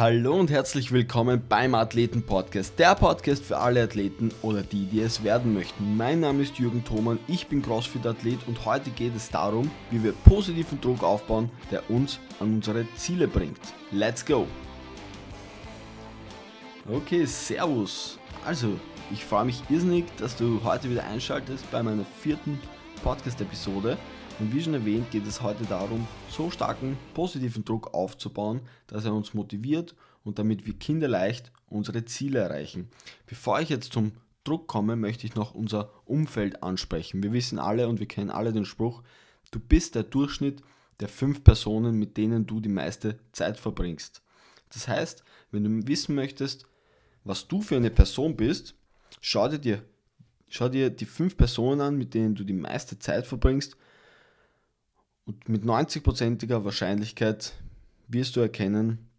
Hallo und herzlich willkommen beim Athleten Podcast, der Podcast für alle Athleten oder die, die es werden möchten. Mein Name ist Jürgen Thoman, ich bin CrossFit-Athlet und heute geht es darum, wie wir positiven Druck aufbauen, der uns an unsere Ziele bringt. Let's go! Okay, Servus! Also, ich freue mich irrsinnig, dass du heute wieder einschaltest bei meiner vierten Podcast-Episode. Und wie schon erwähnt, geht es heute darum, so starken positiven Druck aufzubauen, dass er uns motiviert und damit wir kinderleicht unsere Ziele erreichen. Bevor ich jetzt zum Druck komme, möchte ich noch unser Umfeld ansprechen. Wir wissen alle und wir kennen alle den Spruch, du bist der Durchschnitt der fünf Personen, mit denen du die meiste Zeit verbringst. Das heißt, wenn du wissen möchtest, was du für eine Person bist, schau dir, schau dir die fünf Personen an, mit denen du die meiste Zeit verbringst und mit 90%iger Wahrscheinlichkeit wirst du erkennen,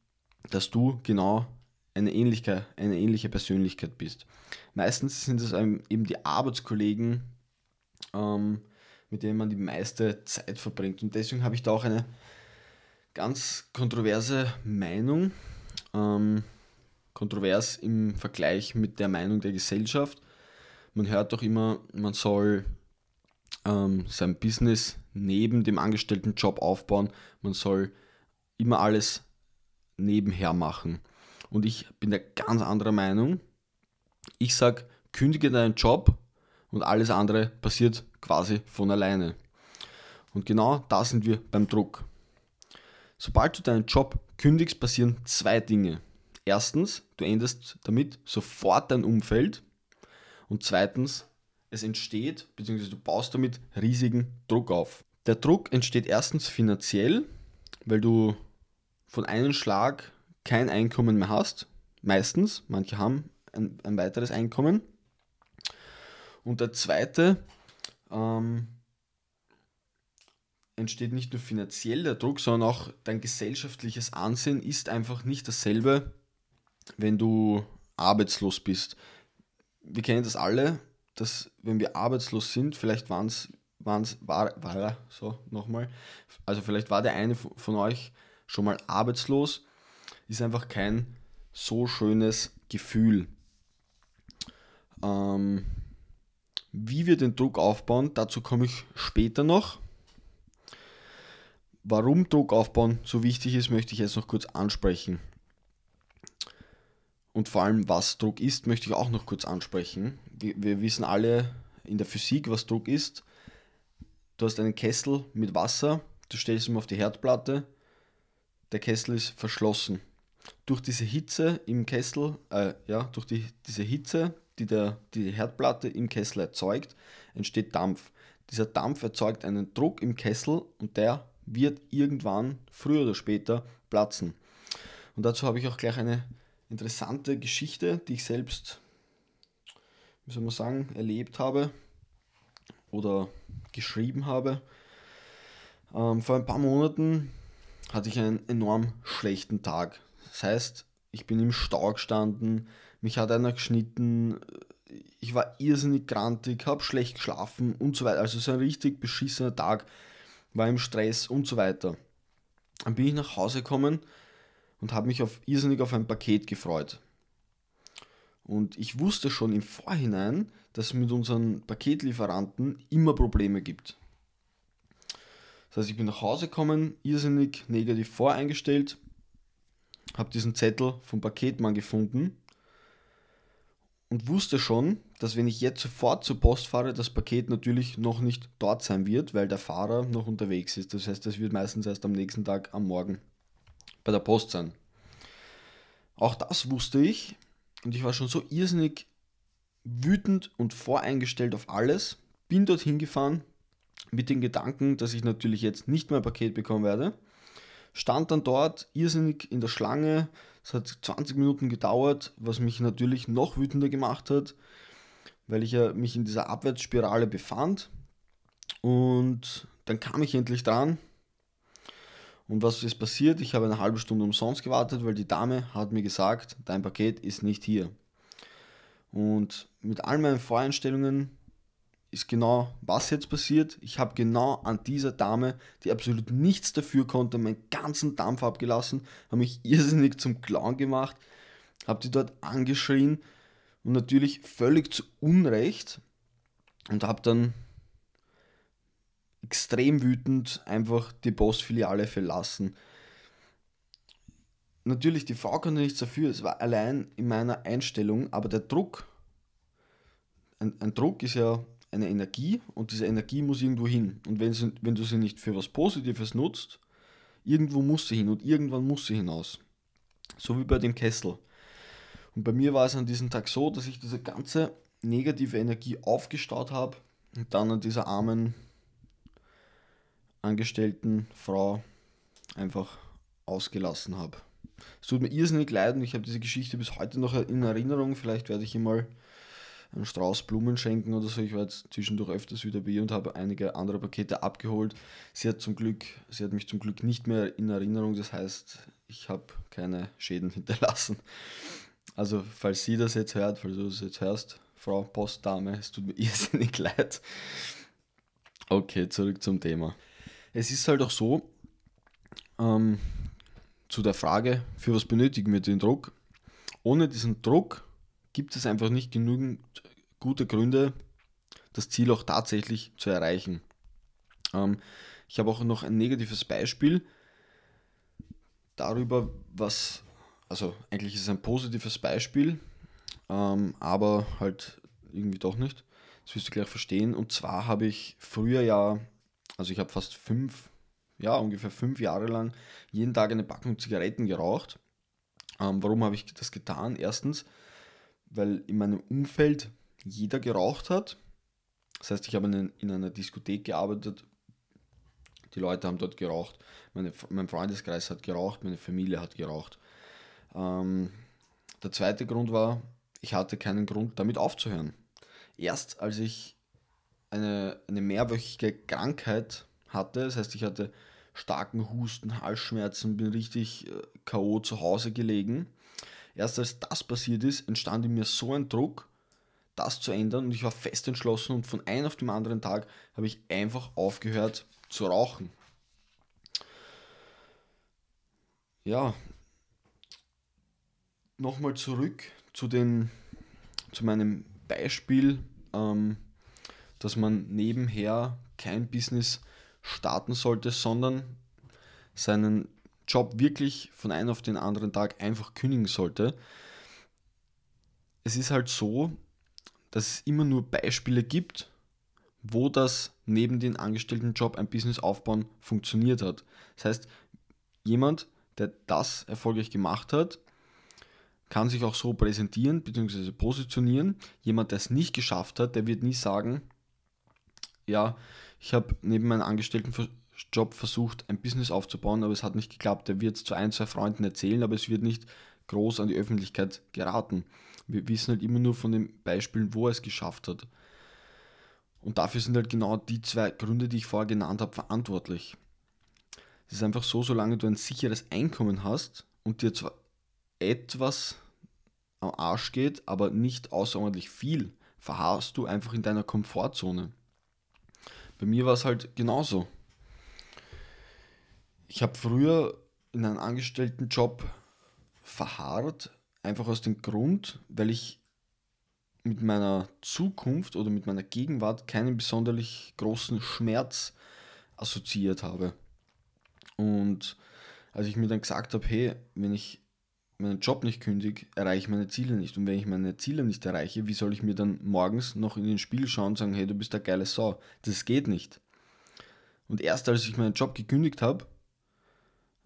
dass du genau eine, ähnliche, eine ähnliche Persönlichkeit bist. Meistens sind es eben die Arbeitskollegen, ähm, mit denen man die meiste Zeit verbringt. Und deswegen habe ich da auch eine ganz kontroverse Meinung. Ähm, kontrovers im Vergleich mit der Meinung der Gesellschaft. Man hört doch immer, man soll ähm, sein Business neben dem angestellten Job aufbauen. Man soll immer alles nebenher machen. Und ich bin der ganz anderer Meinung. Ich sage, kündige deinen Job und alles andere passiert quasi von alleine. Und genau da sind wir beim Druck. Sobald du deinen Job kündigst, passieren zwei Dinge. Erstens, du änderst damit sofort dein Umfeld. Und zweitens, es entsteht, beziehungsweise du baust damit riesigen Druck auf. Der Druck entsteht erstens finanziell, weil du von einem Schlag kein Einkommen mehr hast. Meistens, manche haben ein, ein weiteres Einkommen. Und der zweite ähm, entsteht nicht nur finanziell der Druck, sondern auch dein gesellschaftliches Ansehen ist einfach nicht dasselbe, wenn du arbeitslos bist. Wir kennen das alle, dass wenn wir arbeitslos sind, vielleicht waren es, war, war, so nochmal, also vielleicht war der eine von euch schon mal arbeitslos, ist einfach kein so schönes Gefühl. Ähm, wie wir den Druck aufbauen, dazu komme ich später noch. Warum Druck aufbauen so wichtig ist, möchte ich jetzt noch kurz ansprechen. Und vor allem, was Druck ist, möchte ich auch noch kurz ansprechen. Wir, wir wissen alle in der Physik, was Druck ist. Du hast einen Kessel mit Wasser, du stellst ihn auf die Herdplatte, der Kessel ist verschlossen. Durch diese Hitze im Kessel, äh, ja, durch die, diese Hitze, die, der, die die Herdplatte im Kessel erzeugt, entsteht Dampf. Dieser Dampf erzeugt einen Druck im Kessel und der wird irgendwann, früher oder später, platzen. Und dazu habe ich auch gleich eine interessante Geschichte, die ich selbst, wie soll man sagen, erlebt habe oder geschrieben habe. Ähm, vor ein paar Monaten hatte ich einen enorm schlechten Tag. Das heißt, ich bin im Stau gestanden, mich hat einer geschnitten, ich war irrsinnig grantig, habe schlecht geschlafen und so weiter. Also so ein richtig beschissener Tag, war im Stress und so weiter. Dann bin ich nach Hause gekommen und habe mich auf, irrsinnig auf ein Paket gefreut. Und ich wusste schon im Vorhinein, dass es mit unseren Paketlieferanten immer Probleme gibt. Das heißt, ich bin nach Hause gekommen, irrsinnig negativ voreingestellt, habe diesen Zettel vom Paketmann gefunden und wusste schon, dass wenn ich jetzt sofort zur Post fahre, das Paket natürlich noch nicht dort sein wird, weil der Fahrer noch unterwegs ist. Das heißt, das wird meistens erst am nächsten Tag am Morgen bei der Post sein. Auch das wusste ich und ich war schon so irrsinnig wütend und voreingestellt auf alles. Bin dorthin gefahren mit den Gedanken, dass ich natürlich jetzt nicht mehr ein Paket bekommen werde. Stand dann dort irrsinnig in der Schlange. Es hat 20 Minuten gedauert, was mich natürlich noch wütender gemacht hat, weil ich ja mich in dieser Abwärtsspirale befand. Und dann kam ich endlich dran, und was ist passiert? Ich habe eine halbe Stunde umsonst gewartet, weil die Dame hat mir gesagt, dein Paket ist nicht hier. Und mit all meinen Voreinstellungen, ist genau, was jetzt passiert. Ich habe genau an dieser Dame, die absolut nichts dafür konnte, meinen ganzen Dampf abgelassen, habe mich irrsinnig zum Clown gemacht, habe die dort angeschrien und natürlich völlig zu Unrecht und habe dann extrem wütend einfach die Postfiliale verlassen. Natürlich, die Frau konnte nichts dafür, es war allein in meiner Einstellung, aber der Druck, ein, ein Druck ist ja eine Energie und diese Energie muss irgendwo hin. Und wenn, sie, wenn du sie nicht für was Positives nutzt, irgendwo muss sie hin und irgendwann muss sie hinaus. So wie bei dem Kessel. Und bei mir war es an diesem Tag so, dass ich diese ganze negative Energie aufgestaut habe und dann an dieser armen angestellten Frau einfach ausgelassen habe. Es tut mir irrsinnig leid und ich habe diese Geschichte bis heute noch in Erinnerung. Vielleicht werde ich ihr mal einen Strauß Blumen schenken oder so. Ich war jetzt zwischendurch öfters wieder bei ihr und habe einige andere Pakete abgeholt. Sie hat zum Glück, sie hat mich zum Glück nicht mehr in Erinnerung. Das heißt, ich habe keine Schäden hinterlassen. Also, falls sie das jetzt hört, falls du das jetzt hörst, Frau Postdame, es tut mir irrsinnig leid. Okay, zurück zum Thema. Es ist halt auch so, ähm, zu der Frage, für was benötigen wir den Druck? Ohne diesen Druck gibt es einfach nicht genügend gute Gründe, das Ziel auch tatsächlich zu erreichen. Ähm, ich habe auch noch ein negatives Beispiel darüber, was, also eigentlich ist es ein positives Beispiel, ähm, aber halt irgendwie doch nicht. Das wirst du gleich verstehen. Und zwar habe ich früher ja, also ich habe fast fünf, ja, ungefähr fünf Jahre lang jeden Tag eine Packung Zigaretten geraucht. Ähm, warum habe ich das getan? Erstens, weil in meinem Umfeld jeder geraucht hat. Das heißt, ich habe in, in einer Diskothek gearbeitet, die Leute haben dort geraucht, meine, mein Freundeskreis hat geraucht, meine Familie hat geraucht. Ähm, der zweite Grund war, ich hatte keinen Grund damit aufzuhören. Erst als ich eine, eine mehrwöchige Krankheit hatte, das heißt, ich hatte starken Husten, Halsschmerzen, bin richtig äh, K.O. zu Hause gelegen, Erst als das passiert ist, entstand in mir so ein Druck, das zu ändern und ich war fest entschlossen und von einem auf den anderen Tag habe ich einfach aufgehört zu rauchen. Ja, nochmal zurück zu, den, zu meinem Beispiel, ähm, dass man nebenher kein Business starten sollte, sondern seinen Job wirklich von einem auf den anderen Tag einfach kündigen sollte. Es ist halt so, dass es immer nur Beispiele gibt, wo das neben dem angestellten Job ein Business aufbauen funktioniert hat. Das heißt, jemand, der das erfolgreich gemacht hat, kann sich auch so präsentieren bzw. positionieren. Jemand, der es nicht geschafft hat, der wird nie sagen, ja, ich habe neben meinem Angestellten Job versucht, ein Business aufzubauen, aber es hat nicht geklappt. Er wird es zu ein, zwei Freunden erzählen, aber es wird nicht groß an die Öffentlichkeit geraten. Wir wissen halt immer nur von den Beispielen, wo er es geschafft hat. Und dafür sind halt genau die zwei Gründe, die ich vorher genannt habe, verantwortlich. Es ist einfach so, solange du ein sicheres Einkommen hast und dir zwar etwas am Arsch geht, aber nicht außerordentlich viel, verharrst du einfach in deiner Komfortzone. Bei mir war es halt genauso. Ich habe früher in einem Angestelltenjob verharrt, einfach aus dem Grund, weil ich mit meiner Zukunft oder mit meiner Gegenwart keinen besonders großen Schmerz assoziiert habe. Und als ich mir dann gesagt habe, hey, wenn ich meinen Job nicht kündige, erreiche ich meine Ziele nicht. Und wenn ich meine Ziele nicht erreiche, wie soll ich mir dann morgens noch in den Spiegel schauen und sagen, hey, du bist der geile Sau? Das geht nicht. Und erst als ich meinen Job gekündigt habe,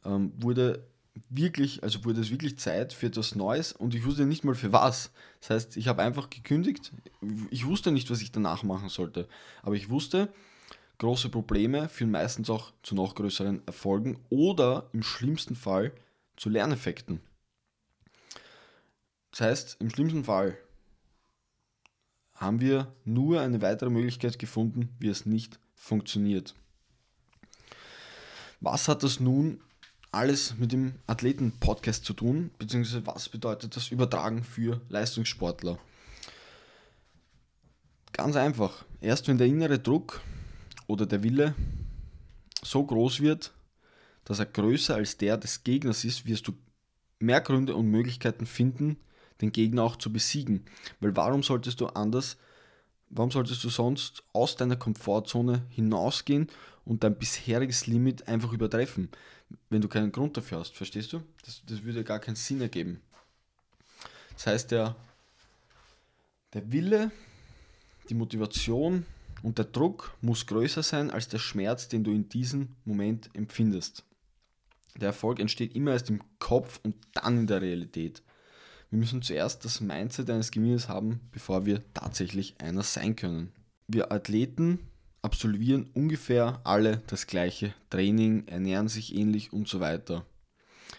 ähm, wurde wirklich, also wurde es wirklich Zeit für etwas Neues und ich wusste nicht mal für was. Das heißt, ich habe einfach gekündigt. Ich wusste nicht, was ich danach machen sollte. Aber ich wusste, große Probleme führen meistens auch zu noch größeren Erfolgen oder im schlimmsten Fall zu Lerneffekten. Das heißt, im schlimmsten Fall haben wir nur eine weitere Möglichkeit gefunden, wie es nicht funktioniert. Was hat das nun alles mit dem Athleten-Podcast zu tun, beziehungsweise was bedeutet das Übertragen für Leistungssportler? Ganz einfach. erst wenn der innere Druck oder der Wille so groß wird, dass er größer als der des Gegners ist, wirst du mehr Gründe und Möglichkeiten finden, den Gegner auch zu besiegen. Weil warum solltest du anders, warum solltest du sonst aus deiner Komfortzone hinausgehen und dein bisheriges Limit einfach übertreffen, wenn du keinen Grund dafür hast, verstehst du? Das, das würde gar keinen Sinn ergeben. Das heißt, der, der Wille, die Motivation und der Druck muss größer sein als der Schmerz, den du in diesem Moment empfindest. Der Erfolg entsteht immer erst im Kopf und dann in der Realität. Wir müssen zuerst das Mindset eines Gewinners haben, bevor wir tatsächlich einer sein können. Wir Athleten absolvieren ungefähr alle das gleiche Training, ernähren sich ähnlich und so weiter.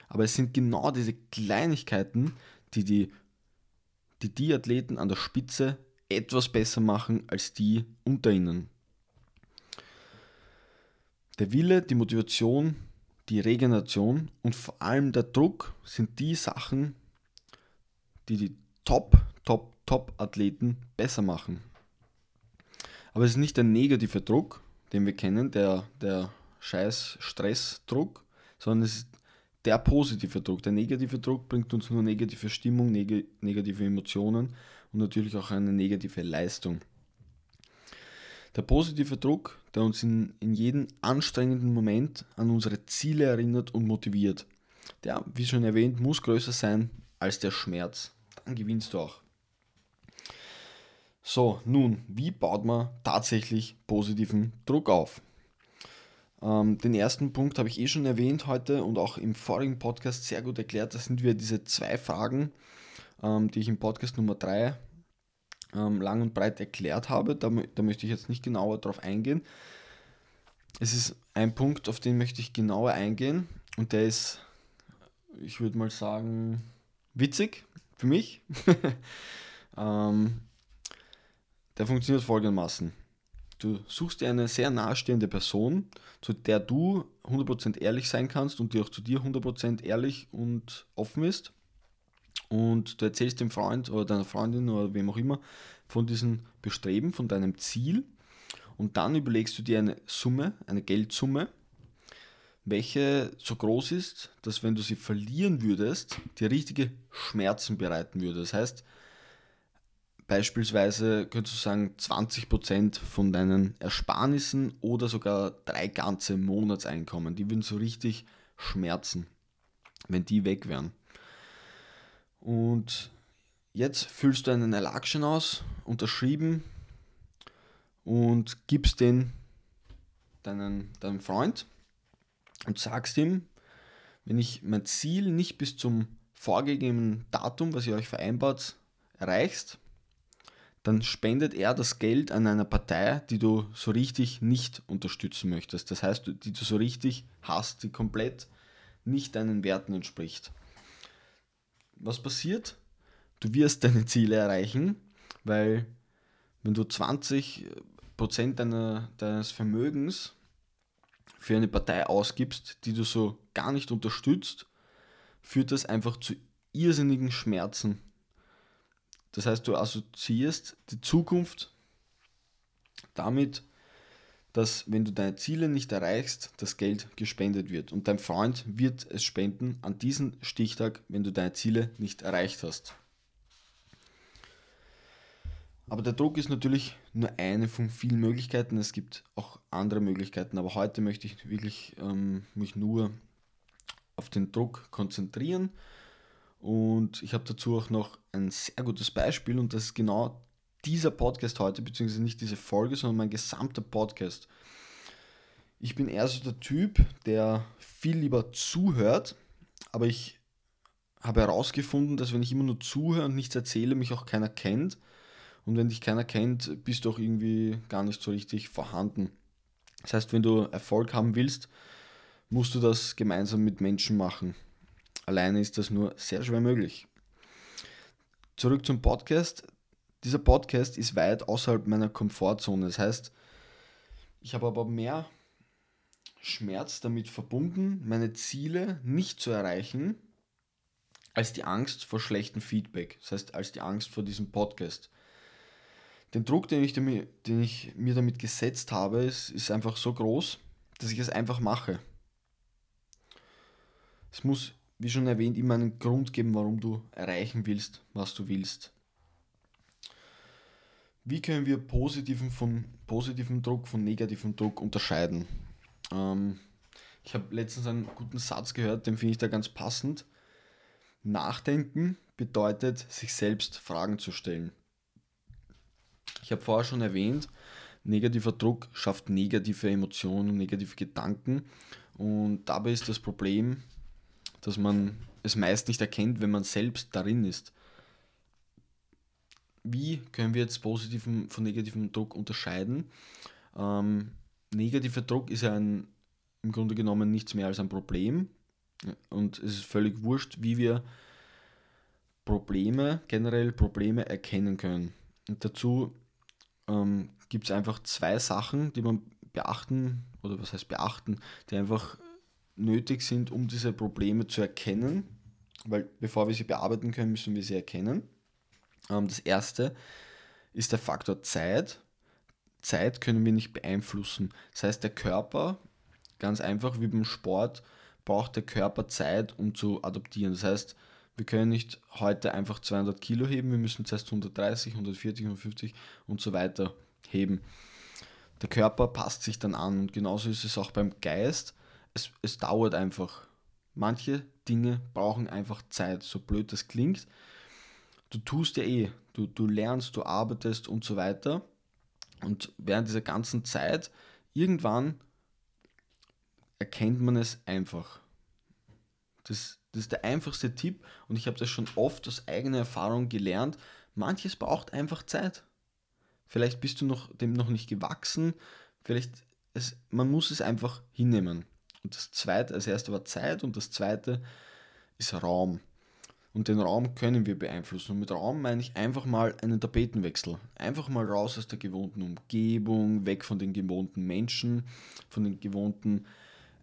Aber es sind genau diese Kleinigkeiten, die die, die, die Athleten an der Spitze etwas besser machen als die unter ihnen. Der Wille, die Motivation, die Regeneration und vor allem der Druck sind die Sachen, die die Top, Top, Top-Athleten besser machen. Aber es ist nicht der negative Druck, den wir kennen, der, der scheiß Stressdruck, sondern es ist der positive Druck. Der negative Druck bringt uns nur negative Stimmung, neg negative Emotionen und natürlich auch eine negative Leistung. Der positive Druck, der uns in, in jedem anstrengenden Moment an unsere Ziele erinnert und motiviert. Der, wie schon erwähnt, muss größer sein als der Schmerz. Dann gewinnst du auch. So, nun, wie baut man tatsächlich positiven Druck auf? Ähm, den ersten Punkt habe ich eh schon erwähnt heute und auch im vorigen Podcast sehr gut erklärt. Das sind wir diese zwei Fragen, ähm, die ich im Podcast Nummer 3 ähm, lang und breit erklärt habe. Da, da möchte ich jetzt nicht genauer drauf eingehen. Es ist ein Punkt, auf den möchte ich genauer eingehen und der ist, ich würde mal sagen, witzig für mich. ähm, der funktioniert folgendermaßen. Du suchst dir eine sehr nahestehende Person, zu der du 100% ehrlich sein kannst und die auch zu dir 100% ehrlich und offen ist und du erzählst dem Freund oder deiner Freundin oder wem auch immer von diesem Bestreben, von deinem Ziel und dann überlegst du dir eine Summe, eine Geldsumme, welche so groß ist, dass wenn du sie verlieren würdest, dir richtige Schmerzen bereiten würde. Das heißt, beispielsweise könntest du sagen 20% von deinen Ersparnissen oder sogar drei ganze Monatseinkommen, die würden so richtig schmerzen, wenn die weg wären. Und jetzt füllst du einen Erlagsschein aus, unterschrieben und gibst den deinen, deinem Freund und sagst ihm, wenn ich mein Ziel nicht bis zum vorgegebenen Datum, was ihr euch vereinbart, erreichst, dann spendet er das Geld an einer Partei, die du so richtig nicht unterstützen möchtest. Das heißt, die du so richtig hast, die komplett nicht deinen Werten entspricht was passiert? Du wirst deine Ziele erreichen, weil wenn du 20% deiner, deines Vermögens für eine Partei ausgibst, die du so gar nicht unterstützt, führt das einfach zu irrsinnigen Schmerzen. Das heißt, du assoziierst die Zukunft damit, dass wenn du deine Ziele nicht erreichst, das Geld gespendet wird. Und dein Freund wird es spenden an diesem Stichtag, wenn du deine Ziele nicht erreicht hast. Aber der Druck ist natürlich nur eine von vielen Möglichkeiten. Es gibt auch andere Möglichkeiten. Aber heute möchte ich wirklich ähm, mich nur auf den Druck konzentrieren. Und ich habe dazu auch noch ein sehr gutes Beispiel und das ist genau dieser Podcast heute, beziehungsweise nicht diese Folge, sondern mein gesamter Podcast. Ich bin eher so der Typ, der viel lieber zuhört, aber ich habe herausgefunden, dass wenn ich immer nur zuhöre und nichts erzähle, mich auch keiner kennt. Und wenn dich keiner kennt, bist du auch irgendwie gar nicht so richtig vorhanden. Das heißt, wenn du Erfolg haben willst, musst du das gemeinsam mit Menschen machen. Alleine ist das nur sehr schwer möglich. Zurück zum Podcast dieser Podcast ist weit außerhalb meiner Komfortzone. Das heißt, ich habe aber mehr Schmerz damit verbunden, meine Ziele nicht zu erreichen, als die Angst vor schlechtem Feedback. Das heißt, als die Angst vor diesem Podcast. Den Druck, den ich, den ich mir damit gesetzt habe, ist, ist einfach so groß, dass ich es einfach mache. Es muss, wie schon erwähnt, immer einen Grund geben, warum du erreichen willst, was du willst. Wie können wir positiven, von, positiven Druck von negativem Druck unterscheiden? Ähm, ich habe letztens einen guten Satz gehört, den finde ich da ganz passend. Nachdenken bedeutet, sich selbst Fragen zu stellen. Ich habe vorher schon erwähnt, negativer Druck schafft negative Emotionen, negative Gedanken. Und dabei ist das Problem, dass man es meist nicht erkennt, wenn man selbst darin ist. Wie können wir jetzt positiven von negativem Druck unterscheiden? Ähm, negativer Druck ist ein, im Grunde genommen nichts mehr als ein Problem. Und es ist völlig wurscht, wie wir Probleme, generell Probleme erkennen können. Und dazu ähm, gibt es einfach zwei Sachen, die man beachten, oder was heißt beachten, die einfach nötig sind, um diese Probleme zu erkennen. Weil bevor wir sie bearbeiten können, müssen wir sie erkennen. Ähm, das erste ist der Faktor Zeit. Zeit können wir nicht beeinflussen. Das heißt, der Körper, ganz einfach wie beim Sport, braucht der Körper Zeit, um zu adaptieren. Das heißt, wir können nicht heute einfach 200 Kilo heben, wir müssen zuerst 130, 140, 150 und so weiter heben. Der Körper passt sich dann an und genauso ist es auch beim Geist. Es, es dauert einfach. Manche Dinge brauchen einfach Zeit, so blöd das klingt. Du tust ja eh, du, du lernst, du arbeitest und so weiter. Und während dieser ganzen Zeit, irgendwann erkennt man es einfach. Das, das ist der einfachste Tipp und ich habe das schon oft aus eigener Erfahrung gelernt. Manches braucht einfach Zeit. Vielleicht bist du noch, dem noch nicht gewachsen. Vielleicht, es, man muss es einfach hinnehmen. Und das zweite, das erste war Zeit und das zweite ist Raum. Und den Raum können wir beeinflussen. Und mit Raum meine ich einfach mal einen Tapetenwechsel. Einfach mal raus aus der gewohnten Umgebung, weg von den gewohnten Menschen, von den gewohnten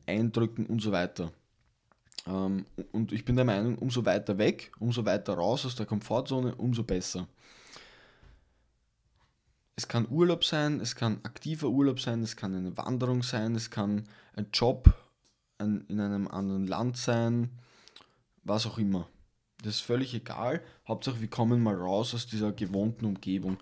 Eindrücken und so weiter. Ähm, und ich bin der Meinung, umso weiter weg, umso weiter raus aus der Komfortzone, umso besser. Es kann Urlaub sein, es kann aktiver Urlaub sein, es kann eine Wanderung sein, es kann ein Job in einem anderen Land sein, was auch immer. Das ist völlig egal. Hauptsache, wir kommen mal raus aus dieser gewohnten Umgebung.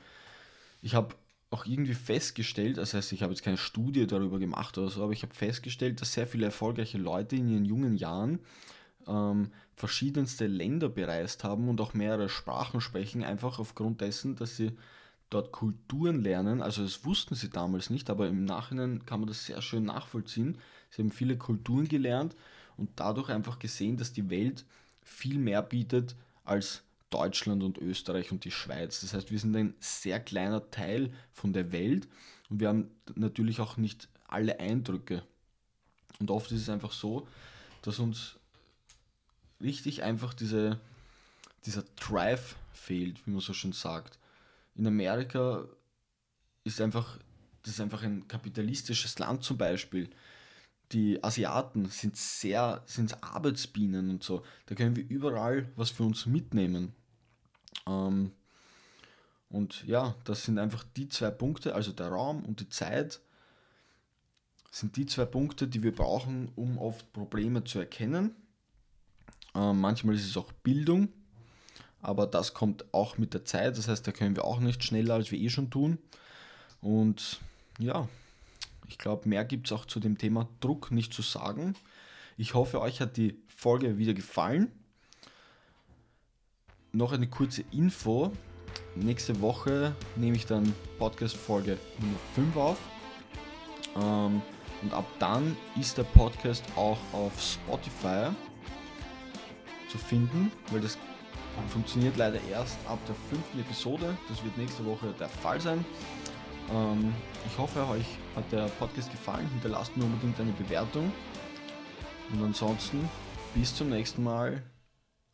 Ich habe auch irgendwie festgestellt, das heißt, ich habe jetzt keine Studie darüber gemacht oder so, aber ich habe festgestellt, dass sehr viele erfolgreiche Leute in ihren jungen Jahren ähm, verschiedenste Länder bereist haben und auch mehrere Sprachen sprechen, einfach aufgrund dessen, dass sie dort Kulturen lernen. Also das wussten sie damals nicht, aber im Nachhinein kann man das sehr schön nachvollziehen. Sie haben viele Kulturen gelernt und dadurch einfach gesehen, dass die Welt viel mehr bietet als Deutschland und Österreich und die Schweiz. Das heißt, wir sind ein sehr kleiner Teil von der Welt und wir haben natürlich auch nicht alle Eindrücke. Und oft ist es einfach so, dass uns richtig einfach diese, dieser Drive fehlt, wie man so schön sagt. In Amerika ist einfach, das ist einfach ein kapitalistisches Land zum Beispiel. Die Asiaten sind sehr, sind Arbeitsbienen und so. Da können wir überall was für uns mitnehmen. Ähm, und ja, das sind einfach die zwei Punkte, also der Raum und die Zeit, sind die zwei Punkte, die wir brauchen, um oft Probleme zu erkennen. Ähm, manchmal ist es auch Bildung, aber das kommt auch mit der Zeit, das heißt, da können wir auch nicht schneller, als wir eh schon tun. Und ja, ich glaube, mehr gibt es auch zu dem Thema Druck nicht zu sagen. Ich hoffe, euch hat die Folge wieder gefallen noch eine kurze Info. Nächste Woche nehme ich dann Podcast-Folge Nummer 5 auf. Ähm, und ab dann ist der Podcast auch auf Spotify zu finden, weil das funktioniert leider erst ab der fünften Episode. Das wird nächste Woche der Fall sein. Ähm, ich hoffe, euch hat der Podcast gefallen. Hinterlasst mir unbedingt eine Bewertung. Und ansonsten bis zum nächsten Mal.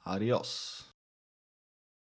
Adios.